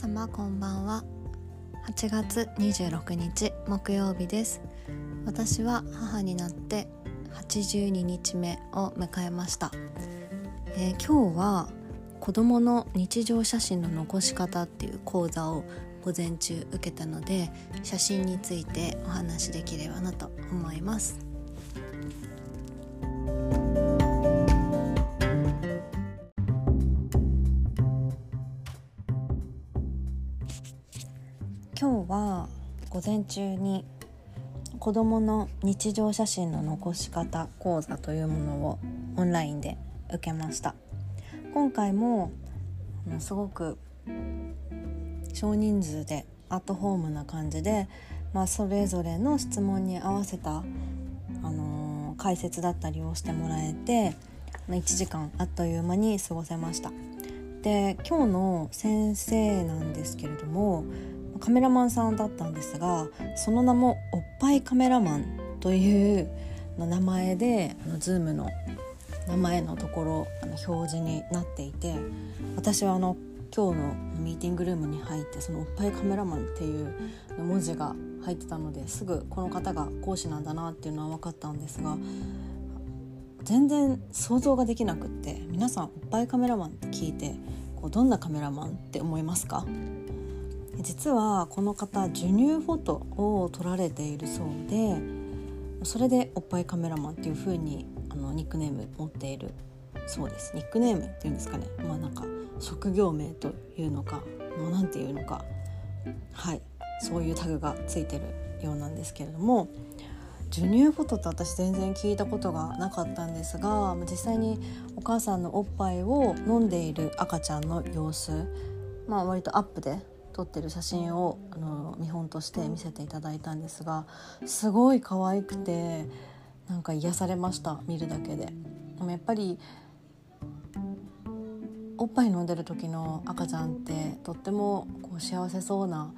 様こんばんは。8月26日木曜日です。私は母になって82日目を迎えました、えー、今日は子供の日常写真の残し方っていう講座を午前中受けたので写真についてお話しできればなと思います。午前中に子どもの日常写真の残し方講座というものをオンラインで受けました。今回もすごく少人数でアットホームな感じで、まあ、それぞれの質問に合わせた、あのー、解説だったりをしてもらえて1時間あっという間に過ごせました。で今日の先生なんですけれどもカメラマンさんだったんですがその名もおっぱいカメラマンという名前であの Zoom の名前のところあの表示になっていて私はあの今日のミーティングルームに入ってそのおっぱいカメラマンっていう文字が入ってたのですぐこの方が講師なんだなっていうのは分かったんですが全然想像ができなくって皆さんおっぱいカメラマンって聞いてこうどんなカメラマンって思いますか？実はこの方授乳フォトを撮られているそうでそれでおっぱいカメラマンっていう風にあにニックネーム持っているそうです。ニックネームっていうんですかね。まあなんか職業名というのか何ていうのか。はい。そういうタグがついてるようなんですけれども授乳フォトって私全然聞いたことがなかったんですが実際にお母さんのおっぱいを飲んでいる赤ちゃんの様子まあ割とアップで撮ってる写真をあの見本として見せていただいたんですがすごい可愛くてなんか癒されました見るだけで。でもやっぱりおっぱい飲んでる時の赤ちゃんってとってもこう幸せそうな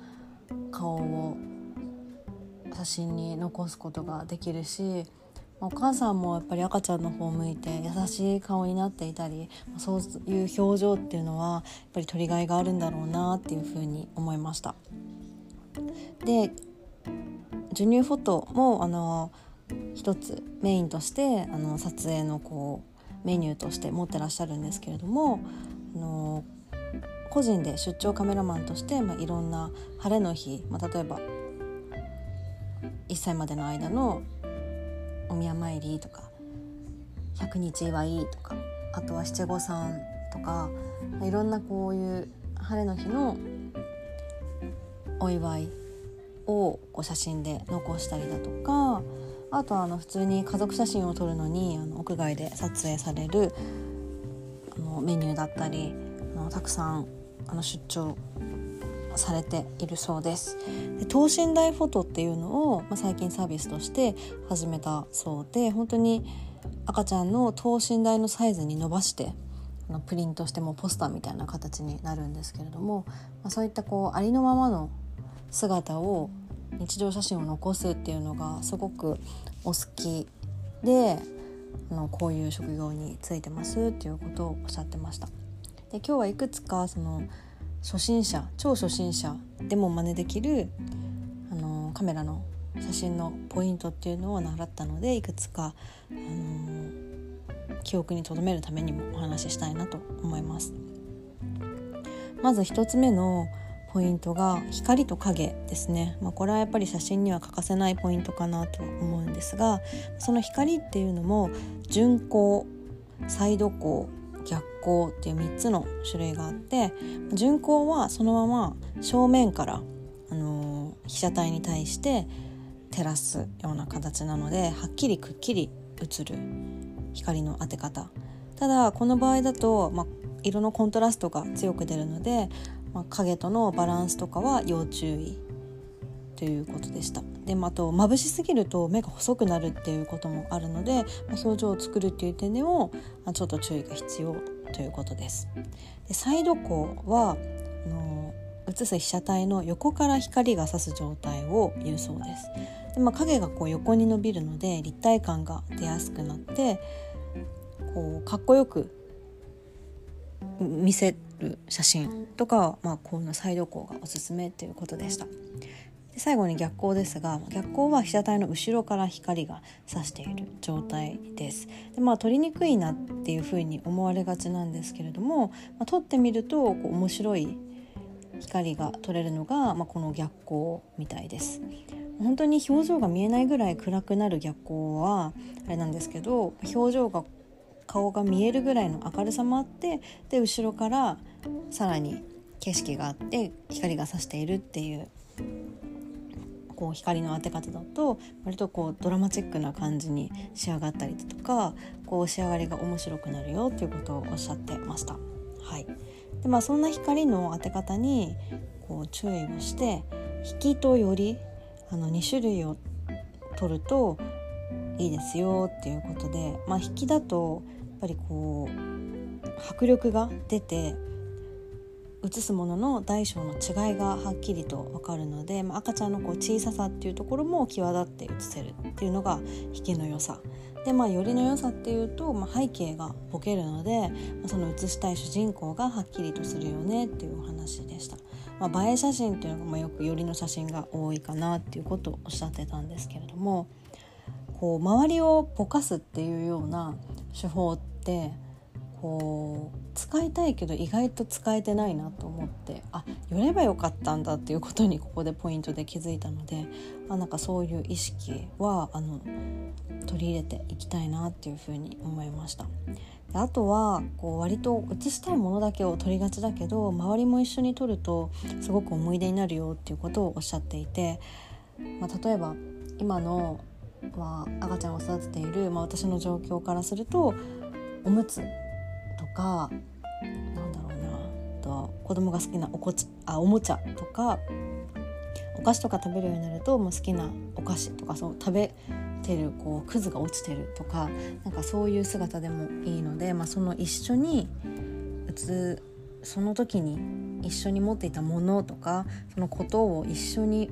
顔を写真に残すことができるしお母さんもやっぱり赤ちゃんの方を向いて優しい顔になっていたりそういう表情っていうのはやっぱり取りがいがあるんだろうなっていうふうに思いました。で授乳フォトもあの一つメインとしてあの撮影のこうメニューとして持ってらっしゃるんですけれどもあの個人で出張カメラマンとして、まあ、いろんな晴れの日、まあ、例えば1歳までの間のお宮参りとか100日祝いとかあとは七五三とかいろんなこういう晴れの日のお祝いをこう写真で残したりだとかあとはあの普通に家族写真を撮るのにあの屋外で撮影されるあのメニューだったりあのたくさんあの出張されているそうですで等身大フォトっていうのを、まあ、最近サービスとして始めたそうで本当に赤ちゃんの等身大のサイズに伸ばしてプリントしてもポスターみたいな形になるんですけれども、まあ、そういったこうありのままの姿を日常写真を残すっていうのがすごくお好きであのこういう職業についてますっていうことをおっしゃってました。で今日はいくつかその初心者超初心者でも真似できるあのカメラの写真のポイントっていうのを習ったのでいくつか、あの記憶に留めるためにもお話ししたいなと思います。まず1つ目のポイントが光と影ですね、まあ、これはやっぱり写真には欠かせないポイントかなと思うんですがその光っていうのも順光サイド光光っていう3つの種類があって順光はそのまま正面から、あの、被写体に対して照らすような形なのではっきりくっきり映る光の当て方。ただこの場合だと、まあ、色のコントラストが強く出るので、まあ、影とのバランスとかは要注意。ということでした。で、まあ、と眩しすぎると目が細くなるっていうこともあるので、まあ、表情を作るっていう点でも、ま、ちょっと注意が必要。ということですでサイド光はあの映す被写体の横から光が差す状態を言うそうですで、まあ、影がこう横に伸びるので立体感が出やすくなってこうかっこよく見せる写真とか、まあ、このサイド光がおすすめということでした。で最後に逆光ですが逆光は被写体の後ろから光が差している状態です。で、まあ、撮りにくいなっていうふうに思われがちなんですけれども、まあ、撮ってみるとこう面白い光が撮れるのが、まあ、この逆光みたいです。本当に表情が見えないぐらい暗くなる逆光はあれなんですけど表情が顔が見えるぐらいの明るさもあってで後ろからさらに景色があって光が差しているっていうこう光の当て方だと割とこうドラマチックな感じに仕上がったりとかこう仕上がりが面白くなるよっていうことをおっしゃってました。はいでまあ、そんな光の当て方にこう注意をして引きとよりあの2種類を取るといいですよっていうことで、まあ、引きだとやっぱりこう迫力が出て映すものの大小の違いがはっきりと分かるので、まあ、赤ちゃんのこう小ささっていうところも際立って映せるっていうのが引きの良さでまあよりの良さっていうと、まあ、背景がボケるので、まあ、その映したい主人公がはっきりとするよねっていうお話でした。まあ、映え写真っていうのがまあよくよりの写真が多いかなっていうことをおっしゃってたんですけれどもこう周りをぼかすっていうような手法ってこう使いたいけど意外と使えてないなと思ってあ寄ればよかったんだっていうことにここでポイントで気づいたのであなんかそういう意識はあの取り入れていきたいなっていうふうに思いました。であとはこう割と写したいものだけを撮りがちだけど周りも一緒に撮るとすごく思い出になるよっていうことをおっしゃっていて、まあ、例えば今の、まあ、赤ちゃんを育てている、まあ、私の状況からするとおむつかなんだろうなと子供が好きなおこちあおもちゃとかお菓子とか食べるようになるともう好きなお菓子とかその食べてるこうクズが落ちてるとかなんかそういう姿でもいいので、まあ、その一緒に打つその時に一緒に持っていたものとかそのことを一緒に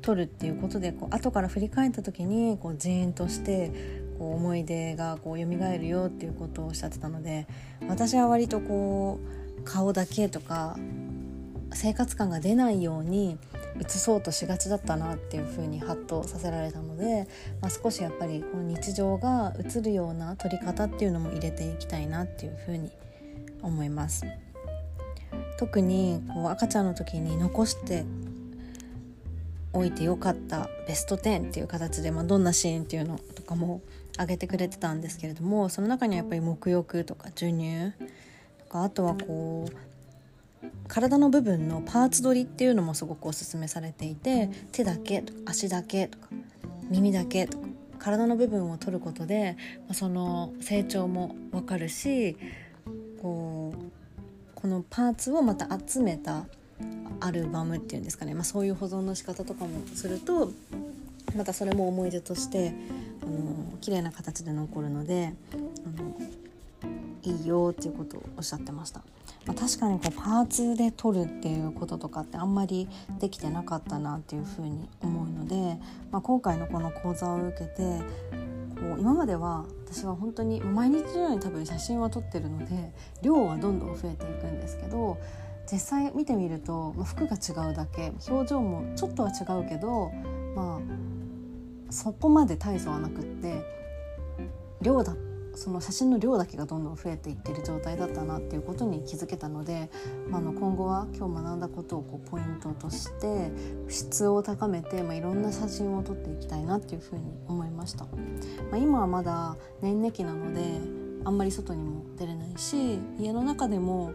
取るっていうことでこう後から振り返った時にこうジーンとしてこう思い出がこう蘇るよっていうことをおっしゃってたので私は割とこう顔だけとか生活感が出ないように移そうとしがちだったなっていう風にハッとさせられたので、まあ、少しやっぱりこの日常が映るような撮り方っていうのも入れていきたいなっていう風に思います。特にこう赤ちゃんの時に残しておいてよかったベスト10っていう形で、まあ、どんなシーンっていうのとかも挙げてくれてたんですけれどもその中にはやっぱり沐浴とか授乳とかあとはこう体の部分のパーツ取りっていうのもすごくおすすめされていて手だけとか足だけとか耳だけとか体の部分を取ることでその成長も分かるしこうこのパーツをまた集めたアルバムっていうんですかね、まあ、そういう保存の仕方とかもするとまたそれも思い出としてあの綺麗な形で残るのであのいいよっていうことをおっしゃってました。まあ、確かにこうパーツで撮るっていうこととかってあんまりできてなかったなっていうふうに思うので、まあ、今回のこの講座を受けてこう今までは私は本当に毎日のように多分写真は撮ってるので量はどんどん増えていくんですけど実際見てみると、服が違うだけ表情もちょっとは違うけどまあそこまで大差はなくって量だその写真の量だけがどんどん増えていってる状態だったなっていうことに気づけたので、まあ、の今後は今日学んだことをこうポイントとして質を高めて、まあ、いろんな写真を撮っていきたいなっていうふうに思いました、まあ、今はまだ年齢期なのであんまり外にも出れないし家の中でも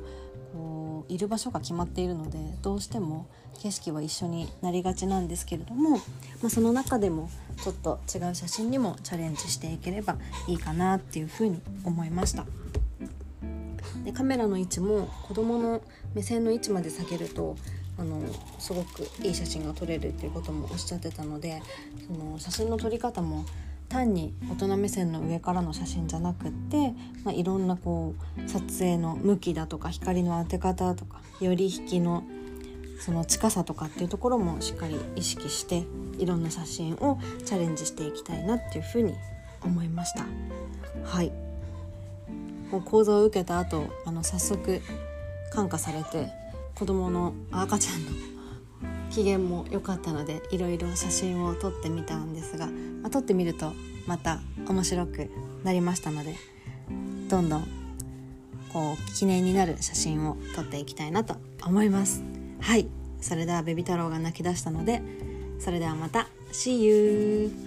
いる場所が決まっているのでどうしても景色は一緒になりがちなんですけれども、まあ、その中でもちょっと違う写真にもチャレンジしていければいいかなっていうふうに思いました。でカメラの位置も子どもの目線の位置まで下げるとあのすごくいい写真が撮れるっていうこともおっしゃってたのでその写真の撮り方も単に大人目線の上からの写真じゃなくって、まあ、いろんなこう撮影の向きだとか光の当て方とかより引きのその近さとかっていうところもしっかり意識していろんな写真をチャレンジしていきたいなっていうふうに思いました。はい。もう講座を受けた後あの早速感化されて子供の赤ちゃんの機嫌も良かったのでいろいろ写真を撮ってみたんですが、まあ、撮ってみるとまた面白くなりましたのでどんどんこう記念になる写真を撮っていきたいなと思います。はい。それではベビ太郎が泣き出したのでそれではまた。See you!